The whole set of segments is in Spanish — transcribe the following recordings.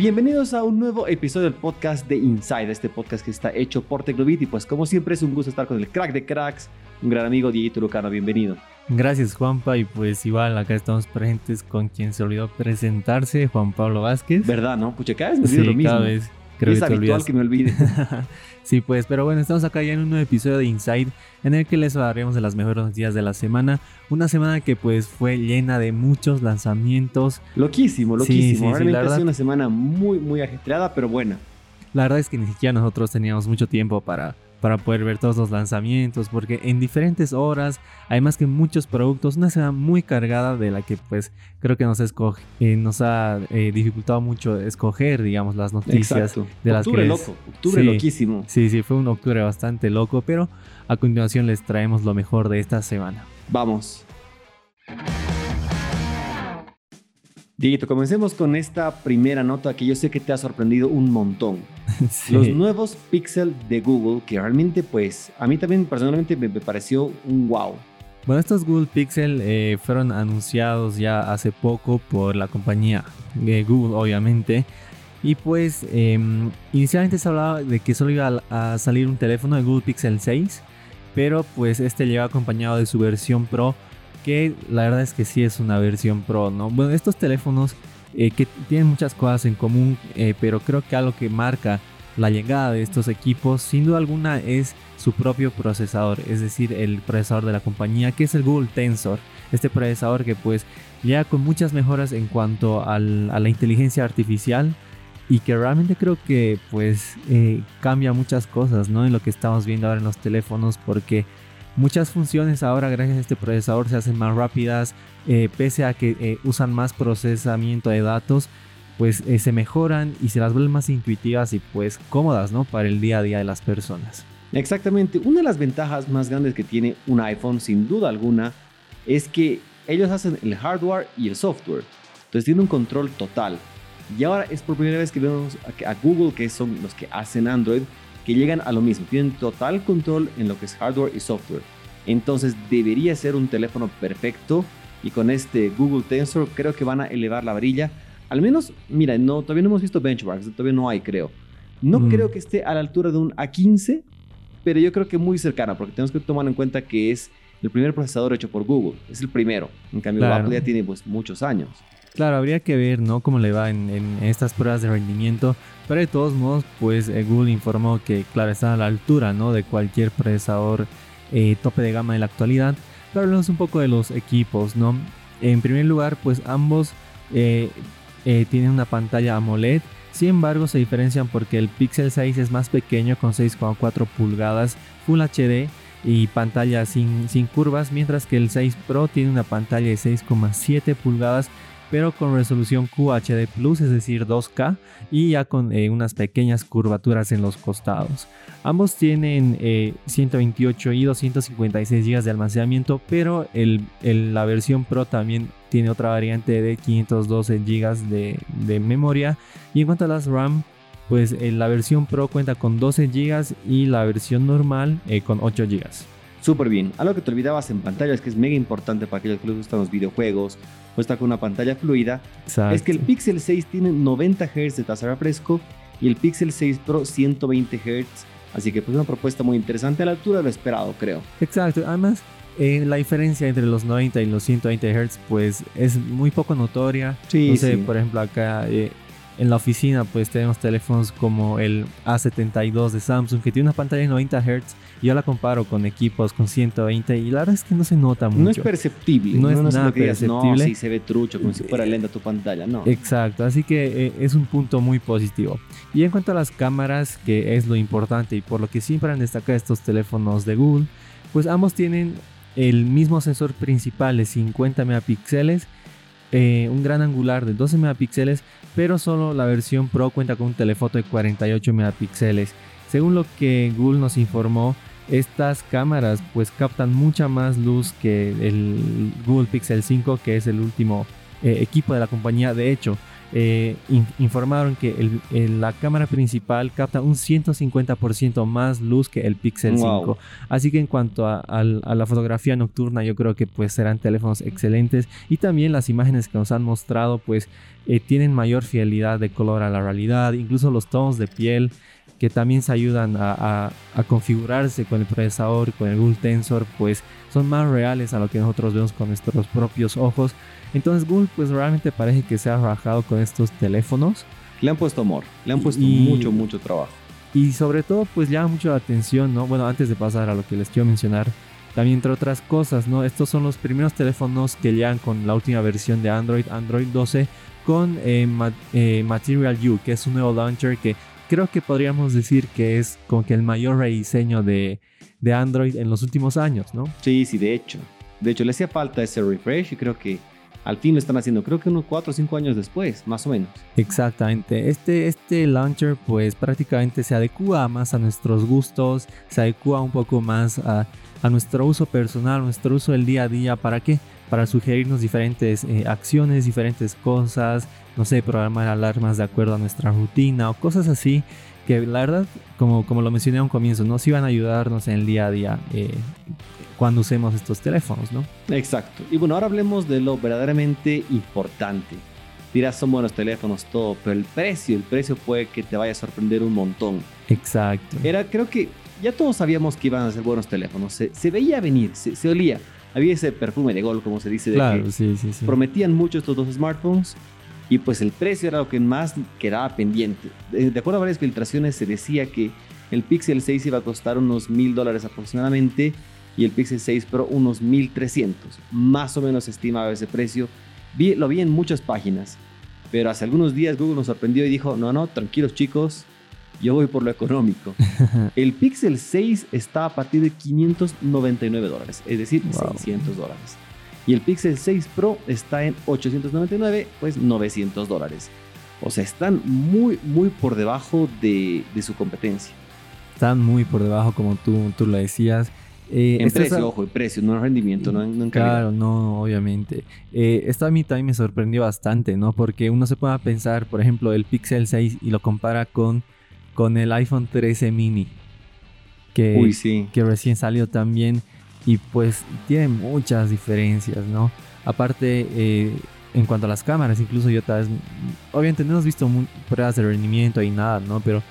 Bienvenidos a un nuevo episodio del podcast de Inside, este podcast que está hecho por Tecnovit y pues como siempre es un gusto estar con el crack de cracks, un gran amigo Diego Lucano, bienvenido. Gracias Juanpa y pues igual acá estamos presentes con quien se olvidó presentarse, Juan Pablo Vázquez. ¿Verdad, no? Pucha, cada vez me sí, lo mismo. cada vez creo es que habitual que me olvide. Sí, pues, pero bueno, estamos acá ya en un nuevo episodio de Inside en el que les hablaremos de las mejores días de la semana. Una semana que pues fue llena de muchos lanzamientos. Loquísimo, Sí, loquísimo. sí, sí, Realmente la ha sido una semana muy, muy ajetreada, pero buena. La verdad es que ni siquiera nosotros teníamos mucho tiempo para, para poder ver todos los lanzamientos porque en diferentes horas, además que muchos productos, una semana muy cargada de la que pues creo que nos, escoge, eh, nos ha eh, dificultado mucho escoger, digamos, las noticias. Exacto. de las octubre que loco, octubre Sí. loquísimo. Sí, sí, fue un octubre bastante loco, pero a continuación les traemos lo mejor de esta semana. Vamos. Dieguito, comencemos con esta primera nota que yo sé que te ha sorprendido un montón. Sí. Los nuevos Pixel de Google, que realmente pues a mí también personalmente me, me pareció un wow. Bueno, estos Google Pixel eh, fueron anunciados ya hace poco por la compañía de Google, obviamente. Y pues em, inicialmente se hablaba de que solo iba a, a salir un teléfono de Google Pixel 6, pero pues este llega acompañado de su versión Pro, que la verdad es que sí es una versión Pro, ¿no? Bueno, estos teléfonos eh, que tienen muchas cosas en común, eh, pero creo que algo que marca la llegada de estos equipos, sin duda alguna, es su propio procesador, es decir, el procesador de la compañía, que es el Google Tensor. Este procesador que pues llega con muchas mejoras en cuanto al- a la inteligencia artificial y que realmente creo que pues eh, cambia muchas cosas, ¿no? En lo que estamos viendo ahora en los teléfonos, porque muchas funciones ahora gracias a este procesador se hacen más rápidas, eh, pese a que eh, usan más procesamiento de datos, pues eh, se mejoran y se las vuelven más intuitivas y pues cómodas, ¿no? Para el día a día de las personas. Exactamente, una de las ventajas más grandes que tiene un iPhone, sin duda alguna, es que ellos hacen el hardware y el software. Entonces tiene un control total. Y ahora es por primera vez que vemos a, Google, que son los que hacen Android, que llegan a lo mismo. Tienen total control en lo que es hardware y software. Entonces debería ser un teléfono perfecto. Y con este Google Tensor creo que van a elevar la varilla. Al menos, mira, no, todavía no hemos visto benchmarks, todavía no hay, creo. No Mm. creo que esté a la altura de un A15, pero yo creo que muy cercana, porque tenemos que tomar en cuenta que es el primer procesador hecho por Google. Es el primero. En cambio, Claro. Apple ya tiene pues, muchos años. Claro, habría que ver, ¿no? Cómo le va en, en estas pruebas de rendimiento. Pero de todos modos, pues eh, Google informó que, claro, está a la altura, ¿no? De cualquier procesador eh, tope de gama de la actualidad. Pero hablemos un poco de los equipos, ¿no? En primer lugar, pues ambos eh, tienen una pantalla AMOLED. Sin embargo, se diferencian porque el Pixel 6 es más pequeño con 6,4 pulgadas Full HD y pantalla sin, sin curvas, mientras que el 6 Pro tiene una pantalla de 6,7 pulgadas pero con resolución QHD Plus, es decir 2K, y ya con eh, unas pequeñas curvaturas en los costados. Ambos tienen eh, 128 y 256 GB de almacenamiento, pero la versión Pro también tiene otra variante de 512 GB de, memoria. Y en cuanto a las RAM, pues eh, la versión Pro cuenta con 12 GB y la versión normal eh, con 8 GB. Súper bien. Algo que te olvidabas en pantallas, que es mega importante para aquellos que les gustan los videojuegos o está con una pantalla fluida, es que el Pixel 6 tiene 90 Hz de tasa de refresco y el Pixel 6 Pro 120 Hz. Así que pues una propuesta muy interesante a la altura de lo esperado, creo. Exacto, además eh, la diferencia entre los 90 y los 120 Hz pues es muy poco notoria. Sí, no sé, sí. por ejemplo acá eh, en la oficina pues tenemos teléfonos como el A72 de Samsung que tiene una pantalla de 90 Hz yo la comparo con equipos con 120 y la verdad es que no se nota mucho. No es perceptible. No es es nada digas, No, perceptible. sí se ve trucho, como si fuera lenta tu pantalla. No. Exacto, así que eh, es un punto muy positivo. Y en cuanto a las cámaras, que es lo importante y por lo que siempre han destacado estos teléfonos de Google, pues ambos tienen el mismo sensor principal de 50 megapíxeles, eh, un gran angular de 12 megapíxeles, pero solo la versión Pro cuenta con un telefoto de 48 megapíxeles. Según lo que Google nos informó, estas cámaras pues captan mucha más luz que el Google Pixel 5, que es el último eh, equipo de la compañía. De hecho, eh, informaron que la cámara principal capta un 150% más luz que el Pixel 5. Así que en cuanto a, la fotografía nocturna, yo creo que pues serán teléfonos excelentes. Y también las imágenes que nos han mostrado pues eh, tienen mayor fidelidad de color a la realidad. Incluso los tonos de piel que también se ayudan a, configurarse con el procesador, con el Google Tensor, pues son más reales a lo que nosotros vemos con nuestros propios ojos. Entonces Google pues realmente parece que se ha rajado con estos teléfonos. Le han puesto amor, le han puesto mucho, mucho trabajo. Y sobre todo pues llama mucho la atención, ¿no? Bueno, antes de pasar a lo que les quiero mencionar, también entre otras cosas, ¿no? Estos son los primeros teléfonos que llegan con la última versión de Android, Android 12, con eh, eh, Material U, que es un nuevo launcher que creo que podríamos decir que es como que el mayor rediseño de, de Android en los últimos años, ¿no? Sí, sí, de hecho. De hecho, le hacía falta ese refresh y creo que al fin lo están haciendo, creo que unos 4 o 5 años después, más o menos. Exactamente. Este, este launcher pues prácticamente se adecua más a nuestros gustos, se adecua un poco más a, a nuestro uso personal, nuestro uso del día a día. ¿Para qué? Para sugerirnos diferentes eh, acciones, diferentes cosas, no sé, programar alarmas de acuerdo a nuestra rutina o cosas así que la verdad, como, como lo mencioné a un comienzo, nos iban a ayudarnos en el día a día eh, cuando usemos estos teléfonos, ¿no? Exacto. Y bueno, ahora hablemos de lo verdaderamente importante. Dirás, son buenos teléfonos, todo, pero el precio, el precio puede que te vaya a sorprender un montón. Exacto. Era, creo que ya todos sabíamos que iban a ser buenos teléfonos. Se, veía venir, se, se, olía. Había ese perfume de gol, como se dice, de claro, que sí, sí, sí. prometían mucho estos dos smartphones y pues el precio era lo que más quedaba pendiente. De, acuerdo a varias filtraciones se decía que el Pixel 6 iba a costar unos mil dólares aproximadamente y el Pixel 6 Pro unos 1300. Más o menos estimaba ese precio. Vi, lo vi en muchas páginas, pero hace algunos días Google nos sorprendió y dijo, no, no, tranquilos chicos, yo voy por lo económico. el Pixel 6 está a partir de 599 dólares, es decir, 600 dólares. Y el Pixel 6 Pro está en 899, pues 900 dólares. O sea, están muy, muy por debajo de, su competencia. Están muy por debajo, como tú, tú lo decías. Eh, en precio, ojo, en precio, no en rendimiento, no en, Claro, no, obviamente. Eh, esto a mí también me sorprendió bastante, ¿no? Porque uno se puede pensar, por ejemplo, el Pixel 6 y lo compara con, con el iPhone 13 mini. Que, que recién salió también y pues tiene muchas diferencias, ¿no? Aparte, eh, en cuanto a las cámaras, incluso yo tal vez, obviamente no hemos visto pruebas de rendimiento y nada, ¿no? Pero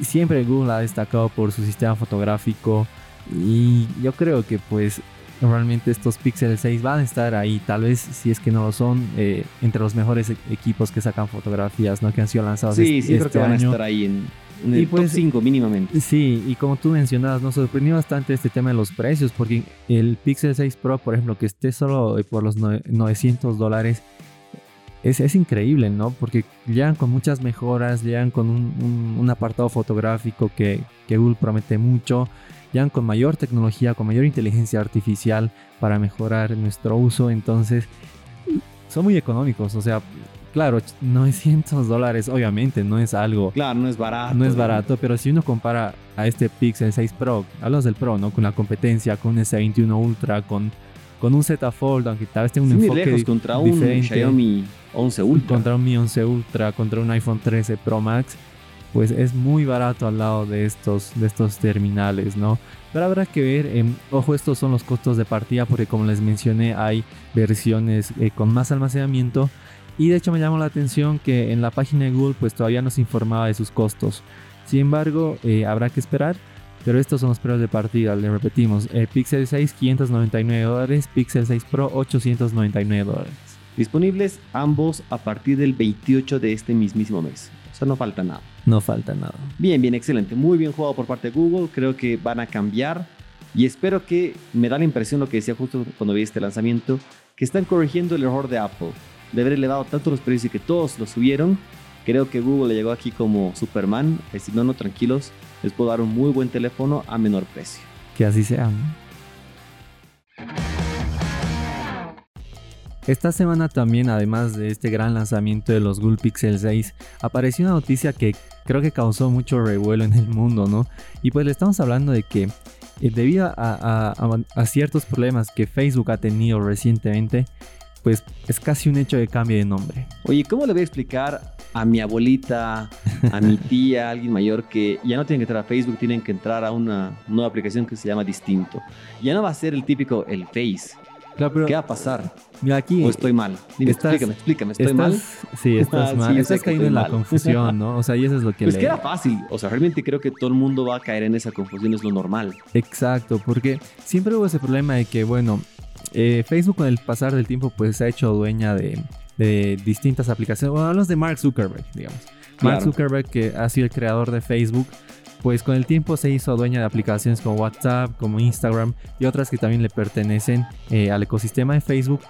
siempre Google ha destacado por su sistema fotográfico y yo creo que pues realmente estos Pixel 6 van a estar ahí, tal vez si es que no lo son, eh, entre los mejores e-, equipos que sacan fotografías, ¿no? Que han sido lanzados sí, este, sí, creo que van a estar ahí en, y pues, 5 mínimamente. Sí, y como tú mencionabas, nos sorprendió bastante este tema de los precios, porque el Pixel 6 Pro, por ejemplo, que esté solo por los 900 dólares, es, es, increíble, ¿no? Porque llegan con muchas mejoras, llegan con un, apartado fotográfico que, que, Google promete mucho, llegan con mayor tecnología, con mayor inteligencia artificial para mejorar nuestro uso, entonces son muy económicos, o sea, claro, 900 dólares obviamente no es algo... Claro, no es barato. No es barato, pero si uno compara a este Pixel 6 Pro, hablamos del Pro, ¿no? Con la competencia, con un S21 Ultra, con, con un Z Fold, aunque tal vez tenga un enfoque lejos, contra un Xiaomi 11 Ultra. Contra un Mi 11 Ultra, contra un iPhone 13 Pro Max, pues es muy barato al lado de estos, de estos terminales, ¿no? Pero habrá que ver, em, ojo, estos son los costos de partida porque como les mencioné hay versiones eh, con más almacenamiento y de hecho me llamó la atención que en la página de Google pues todavía no se informaba de sus costos. Sin embargo, eh, habrá que esperar. Pero estos son los precios de partida, le repetimos. Eh, Pixel 6 599 dólares, Pixel 6 Pro 899 dólares. Disponibles ambos a partir del 28 de este mismísimo mes. O sea, no falta nada. No falta nada. Bien, bien, excelente. Muy bien jugado por parte de Google. Creo que van a cambiar. Y espero que me da la impresión lo que decía justo cuando vi este lanzamiento, que están corrigiendo el error de Apple de haber elevado tanto los precios y que todos los subieron, creo que Google le llegó aquí como Superman. Es decir, no, no, tranquilos, les puedo dar un muy buen teléfono a menor precio. Que así sea. Esta semana también, además de este gran lanzamiento de los Google Pixel 6, apareció una noticia que creo que causó mucho revuelo en el mundo, ¿no? Y pues le estamos hablando de que eh, debido a, ciertos problemas que Facebook ha tenido recientemente, pues es casi un hecho de cambio de nombre. Oye, ¿cómo le voy a explicar a mi abuelita, a mi tía, a alguien mayor que ya no tienen que entrar a Facebook, tienen que entrar a una nueva aplicación que se llama Distinto? Ya no va a ser el típico, el Face. ¿Qué va a pasar? Mira aquí. ¿O estoy mal? Dime, explícame, explícame. ¿Estoy mal? Sí, estás ah, mal. estás cayendo en la confusión, ¿no? O sea, y eso es lo que. Pues que era fácil. O sea, realmente creo que todo el mundo va a caer en esa confusión, es lo normal. Exacto, porque siempre hubo ese problema de que, bueno, eh, Facebook con el pasar del tiempo, pues se ha hecho dueña de, distintas aplicaciones. Bueno, hablamos de Mark Zuckerberg, digamos. Mark Zuckerberg, que ha sido el creador de Facebook, pues con el tiempo se hizo dueña de aplicaciones como WhatsApp, como Instagram y otras que también le pertenecen eh, al ecosistema de Facebook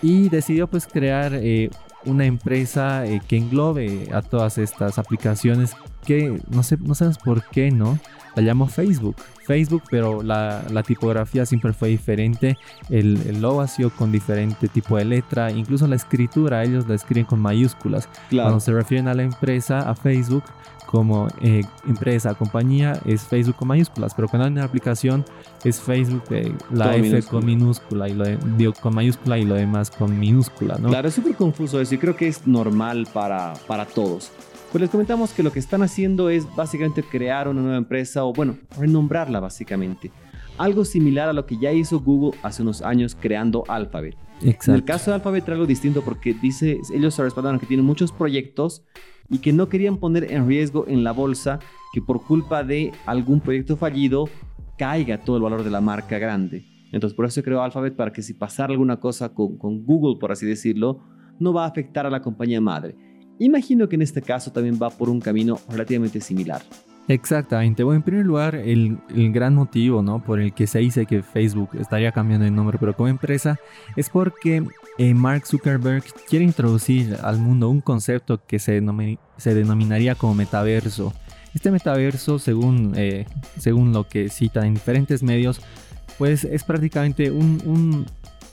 y decidió pues crear eh, una empresa eh, que englobe a todas estas aplicaciones que no sé, no sabes por qué, ¿no? La llamó Facebook. Facebook, pero la, tipografía siempre fue diferente. El, el, logo ha sido con diferente tipo de letra. Incluso la escritura, ellos la escriben con mayúsculas. Cuando se refieren a la empresa, a Facebook, como eh, empresa, compañía, es Facebook con mayúsculas, pero cuando hay una aplicación es Facebook, eh, la F con minúscula y lo de, con mayúscula y lo demás con minúscula, ¿no? Claro, es súper confuso eso y creo que es normal para, para todos. Pues les comentamos que lo que están haciendo es básicamente crear una nueva empresa o bueno, renombrarla básicamente. Algo similar a lo que ya hizo Google hace unos años creando Alphabet. Exacto. En el caso de Alphabet algo distinto porque dice, ellos se respaldaron que tienen muchos proyectos y que no querían poner en riesgo en la bolsa que por culpa de algún proyecto fallido caiga todo el valor de la marca grande. Entonces por eso se creó Alphabet para que si pasara alguna cosa con, Google, por así decirlo, no va a afectar a la compañía madre. Imagino que en este caso también va por un camino relativamente similar. Exactamente. Bueno, en primer lugar, el, gran motivo ¿no? por el que se dice que Facebook estaría cambiando de nombre, pero como empresa, es porque eh, Mark Zuckerberg quiere introducir al mundo un concepto que se, se denominaría como metaverso. Este metaverso, según, eh, según lo que citan en diferentes medios, pues es prácticamente un, un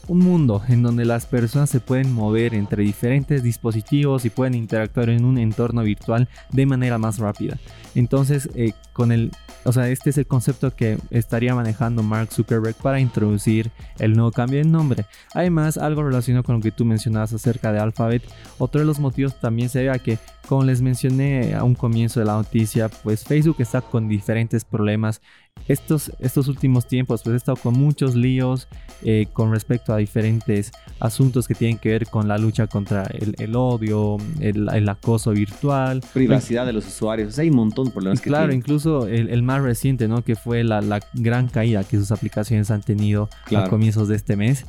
mundo en donde las personas se pueden mover entre diferentes dispositivos y pueden interactuar en un entorno virtual de manera más rápida. Entonces, eh, con el, o sea, este es el concepto que estaría manejando Mark Zuckerberg para introducir el nuevo cambio de nombre. Además, algo relacionado con lo que tú mencionabas acerca de Alphabet, otro de los motivos también sería que, como les mencioné a un comienzo de la noticia, pues Facebook está con diferentes problemas estos, estos últimos tiempos pues he estado con muchos líos eh, con respecto a diferentes asuntos que tienen que ver con la lucha contra el, odio, el, acoso virtual. Privacidad de los usuarios, hay un montón de problemas. que claro, incluso el, más reciente, ¿no? Que fue la, gran caída que sus aplicaciones han tenido a comienzos de este mes.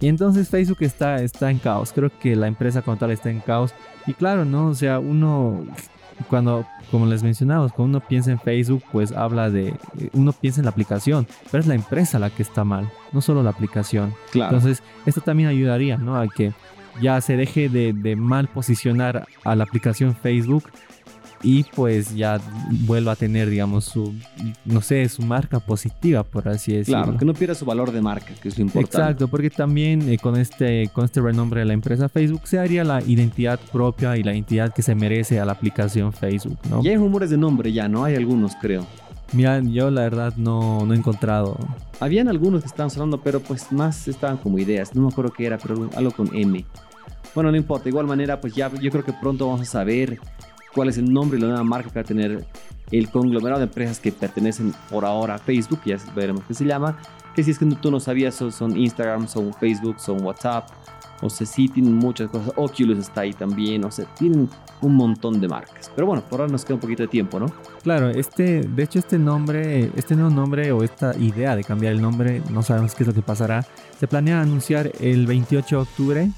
Y entonces Facebook está, está en caos. Creo que la empresa como tal está en caos. Y claro, ¿no? O sea, uno cuando, como les mencionamos, cuando uno piensa en Facebook, pues habla de, uno piensa en la aplicación, pero es la empresa la que está mal, no solo la aplicación. Entonces, esto también ayudaría, ¿no? A que ya se deje de, de mal posicionar a la aplicación Facebook y pues ya vuelva a tener, digamos, su, no sé, su marca positiva, por así decirlo. Claro, que no pierda su valor de marca, que es lo importante. Exacto, porque también eh, con, este, con este renombre de la empresa Facebook se haría la identidad propia y la identidad que se merece a la aplicación Facebook, ¿no? Y hay rumores de nombre ya, ¿no? Hay algunos, creo. Mira, yo la verdad no, no he encontrado. Habían algunos que estaban sonando, pero pues más estaban como ideas. No me acuerdo qué era, pero algo con M. Bueno, no importa. De igual manera, pues ya yo creo que pronto vamos a saber cuál es el nombre y la nueva marca que va a tener el conglomerado de empresas que pertenecen por ahora a Facebook, ya veremos qué se llama, que si es que tú no sabías, son Instagram, son Facebook, son WhatsApp, o sea, sí tienen muchas cosas, Oculus está ahí también, o sea, tienen un montón de marcas. Pero bueno, por ahora nos queda un poquito de tiempo, ¿no? Claro, este, de hecho este nombre, este nuevo nombre o esta idea de cambiar el nombre, no sabemos qué es lo que pasará, se planea anunciar el 28 de octubre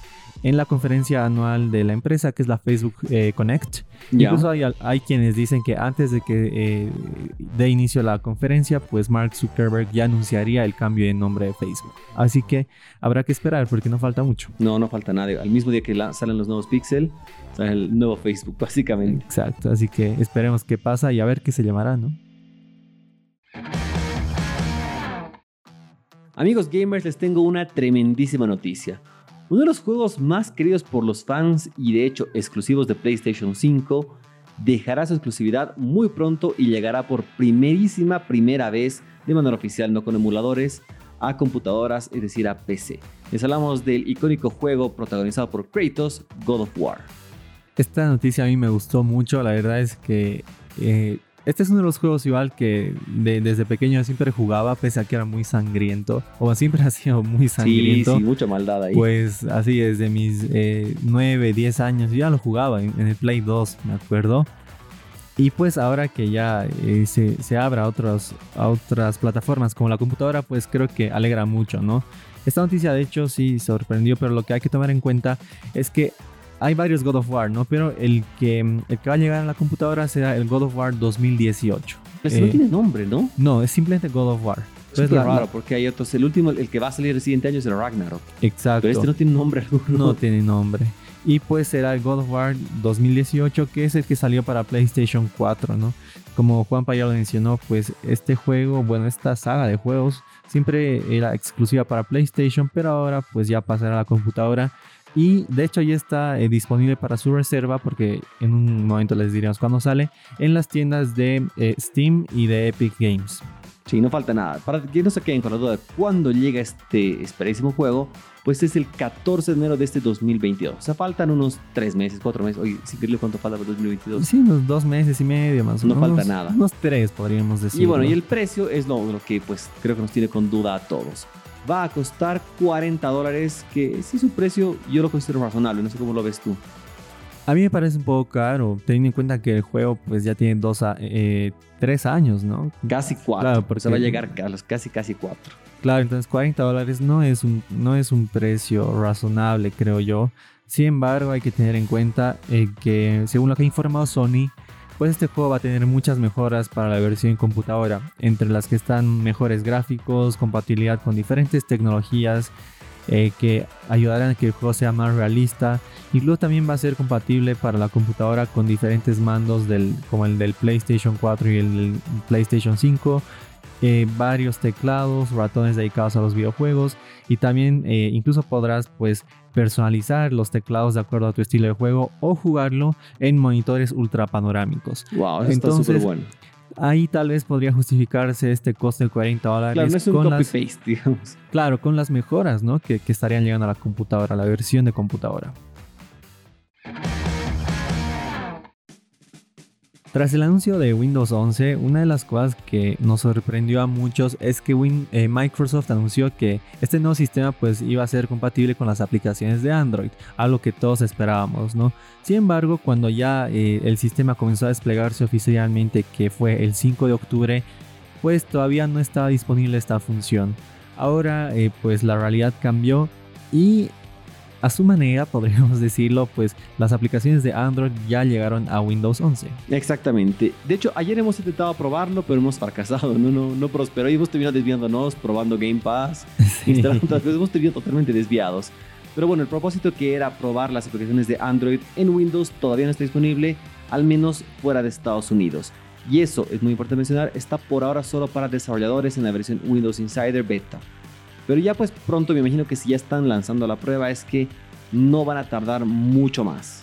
en la conferencia anual de la empresa, que es la Facebook eh, Connect. Incluso hay, hay, quienes dicen que antes de que eh, dé inicio la conferencia, pues Mark Zuckerberg ya anunciaría el cambio de nombre de Facebook. Así que habrá que esperar porque no falta mucho. No, no falta nada. Al mismo día que salen los nuevos Pixel, sale el nuevo Facebook, básicamente. Exacto, así que esperemos qué pasa y a ver qué se llamará, ¿no? Amigos gamers, les tengo una tremendísima noticia. Uno de los juegos más queridos por los fans y de hecho exclusivos de PlayStation 5 dejará su exclusividad muy pronto y llegará por primerísima primera vez de manera oficial, no con emuladores, a computadoras, es decir, a PC. Les hablamos del icónico juego protagonizado por Kratos, God of War. Esta noticia a mí me gustó mucho, la verdad es que eh, este es uno de los juegos igual que desde pequeño siempre jugaba, pese a que era muy sangriento, o siempre ha sido muy sangriento. Sí, sí, mucha maldad ahí. Pues así, desde mis 9, eh, 10 años, yo ya lo jugaba en, el Play 2, me acuerdo. Y pues ahora que ya eh, se, se abra a, otros, a otras plataformas como la computadora, pues creo que alegra mucho, ¿no? Esta noticia de hecho sí sorprendió, pero lo que hay que tomar en cuenta es que hay varios God of War, ¿no? Pero el que, el que va a llegar a la computadora será el God of War 2018. Pero no eh, tiene nombre, ¿no? No, es simplemente God of War. Es raro, porque hay otros. El último, el que va a salir el siguiente año es el Ragnarok. Exacto. Pero este no tiene nombre alguno. No tiene nombre. Y pues será el God of War 2018, que es el que salió para PlayStation 4, ¿no? Como Juan ya lo mencionó, pues este juego, bueno, esta saga de juegos siempre era exclusiva para PlayStation, pero ahora pues ya pasará a la computadora y de hecho ya está eh, disponible para su reserva porque en un momento les diremos cuándo sale en las tiendas de eh, Steam y de Epic Games. Sí, no falta nada. Para que no se queden con la duda de cuándo llega este esperadísimo juego, pues es el 14 de enero de este 2022. O sea, faltan unos 3 meses, 4 meses. Oye, si cuánto falta para 2022. Sí, unos 2 meses y medio más o menos. No falta nada. Unos 3 podríamos decir. Y bueno, y el precio es lo, lo que pues creo que nos tiene con duda a todos va a costar 40 dólares, que sí su precio yo lo considero razonable, no sé cómo lo ves tú. A mí me parece un poco caro, teniendo en cuenta que el juego pues ya tiene dos a, eh, tres años, ¿no? Casi cuatro, claro, porque se va a llegar a los casi casi cuatro. Claro, entonces 40 dólares no es un, no es un precio razonable, creo yo. Sin embargo, hay que tener en cuenta eh, que según lo que ha informado Sony, pues este juego va a tener muchas mejoras para la versión computadora, entre las que están mejores gráficos, compatibilidad con diferentes tecnologías eh, que ayudarán a que el juego sea más realista. Incluso también va a ser compatible para la computadora con diferentes mandos del, como el del PlayStation 4 y el PlayStation 5 eh, varios teclados, ratones dedicados a los videojuegos y también eh, incluso podrás pues personalizar los teclados de acuerdo a tu estilo de juego o jugarlo en monitores ultra panorámicos. Wow, eso Entonces, está bueno. Ahí tal vez podría justificarse este coste de 40 dólares. Claro, no es un con copy paste, digamos. Claro, con las mejoras ¿no? que, que estarían llegando a la computadora, a la versión de computadora. Tras el anuncio de Windows 11, una de las cosas que nos sorprendió a muchos es que eh, Microsoft anunció que este nuevo sistema pues iba a ser compatible con las aplicaciones de Android, algo que todos esperábamos, ¿no? Sin embargo, cuando ya eh, el sistema comenzó a desplegarse oficialmente, que fue el 5 de octubre, pues todavía no estaba disponible esta función. Ahora eh, pues la realidad cambió y a su manera, podríamos decirlo, pues las aplicaciones de Android ya llegaron a Windows 11. Exactamente. De hecho, ayer hemos intentado probarlo, pero hemos fracasado, no, no, no prosperó y hemos terminado desviándonos, probando Game Pass, instalando otras cosas, hemos terminado totalmente desviados. Pero bueno, el propósito que era probar las aplicaciones de Android en Windows todavía no está disponible, al menos fuera de Estados Unidos. Y eso es muy importante mencionar, está por ahora solo para desarrolladores en la versión Windows Insider Beta. Pero ya pues pronto me imagino que si ya están lanzando la prueba es que no van a tardar mucho más.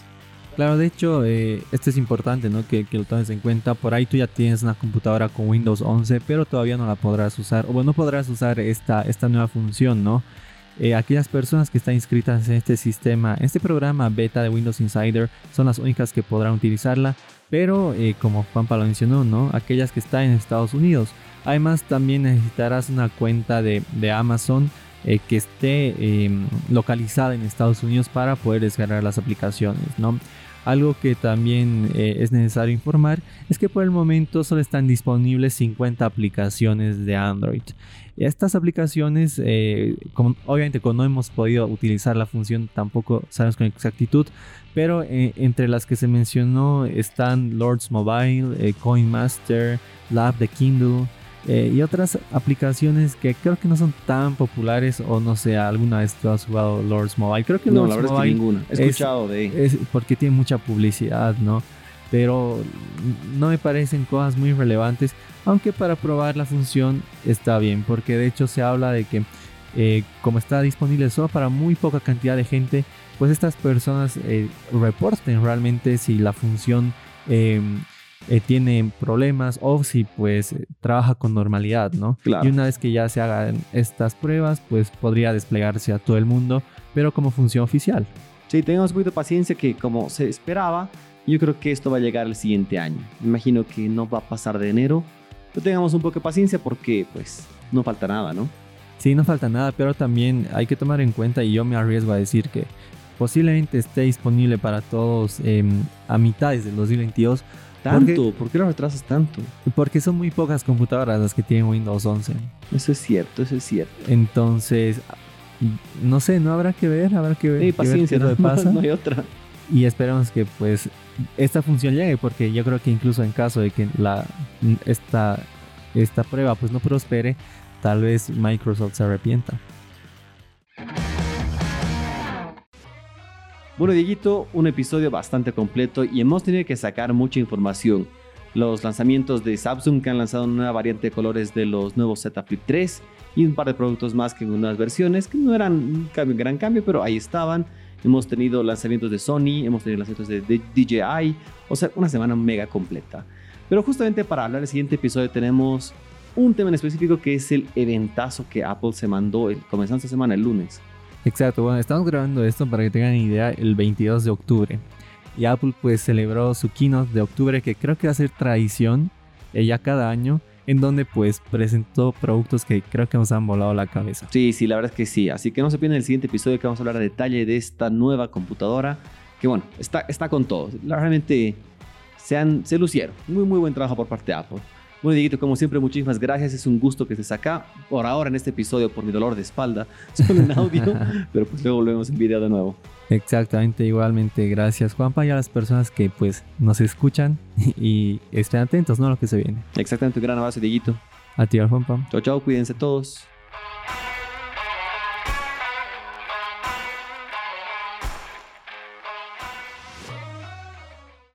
Claro, de hecho, eh, esto es importante, ¿no? Que, lo tomes en cuenta. Por ahí tú ya tienes una computadora con Windows 11, pero todavía no la podrás usar, o bueno, no podrás usar esta, esta nueva función, ¿no? Eh, aquellas personas que están inscritas en este sistema, este programa beta de Windows Insider, son las únicas que podrán utilizarla, pero eh, como Juan Pablo mencionó, ¿no? Aquellas que están en Estados Unidos. Además, también necesitarás una cuenta de, Amazon eh, que esté em, localizada en Estados Unidos para poder descargar las aplicaciones, ¿no? Algo que también es necesario informar es que por el momento solo están disponibles 50 aplicaciones de Android. Estas aplicaciones, eh, obviamente como no hemos podido utilizar la función tampoco sabemos con exactitud, pero entre las que se mencionó están Lords Mobile, CoinMaster, Lab de Kindle, eh, y otras aplicaciones que creo que no son tan populares o no sé, alguna vez tú has jugado Lords Mobile. Creo que no, Lords la verdad Mobile es que ninguna. He escuchado de es porque tiene mucha publicidad, ¿no? Pero no me parecen cosas muy relevantes, aunque para probar la función está bien, porque de hecho se habla de que eh, como está disponible solo para muy poca cantidad de gente, pues estas personas eh, reporten realmente si la función eh, tiene problemas o si pues trabaja con normalidad, ¿no? Claro. Y una vez que ya se hagan estas pruebas, pues podría desplegarse a todo el mundo, pero como función oficial. Sí, tengamos un poquito de paciencia que como se esperaba, yo creo que esto va a llegar el siguiente año. Me imagino que no va a pasar de enero, pero tengamos un poco de paciencia porque pues no falta nada, ¿no? Sí, no falta nada, pero también hay que tomar en cuenta, y yo me arriesgo a decir que posiblemente esté disponible para todos em, a mitades del 2022. ¿Tanto? ¿Por qué lo retrasas tanto? Porque son muy pocas computadoras las que tienen Windows 11. Eso es cierto, eso es cierto. Entonces, no sé, no habrá que ver, habrá que ver. Sí, paciencia, qué no, pasa. no hay otra. Y esperemos que pues esta función llegue, porque yo creo que incluso en caso de que la, esta, esta prueba pues no prospere, tal vez Microsoft se arrepienta. Bueno, Dieguito, un episodio bastante completo y hemos tenido que sacar mucha información. Los lanzamientos de Samsung que han lanzado una nueva variante de colores de los nuevos Z Flip 3 y un par de productos más que en nuevas versiones que no eran un gran cambio, pero ahí estaban. Hemos tenido lanzamientos de Sony, hemos tenido lanzamientos de, DJI, o sea, una semana mega completa. Pero justamente para hablar del siguiente episodio tenemos un tema en específico que es el eventazo que Apple se mandó el, comenzando esta semana, el lunes. Exacto, bueno, estamos grabando esto para que tengan idea el 22 de octubre. Y Apple pues celebró su keynote de octubre que creo que va a ser tradición eh, ya cada año, en donde pues presentó productos que creo que nos han volado la cabeza. Sí, sí, la verdad es que sí. Así que no se pierdan el siguiente episodio que vamos a hablar a detalle de esta nueva computadora. Que bueno, está, está con todo. Realmente se, han, se lucieron. Muy, muy buen trabajo por parte de Apple. Bueno, Dieguito, como siempre, muchísimas gracias. Es un gusto que estés acá. Por ahora en este episodio, por mi dolor de espalda, solo en audio. pero pues luego volvemos en video de nuevo. Exactamente, igualmente, gracias Juanpa y a las personas que pues nos escuchan y estén atentos, ¿no? A lo que se viene. Exactamente, un gran abrazo, Dieguito. A ti, Juanpa. Chao, chao, cuídense todos.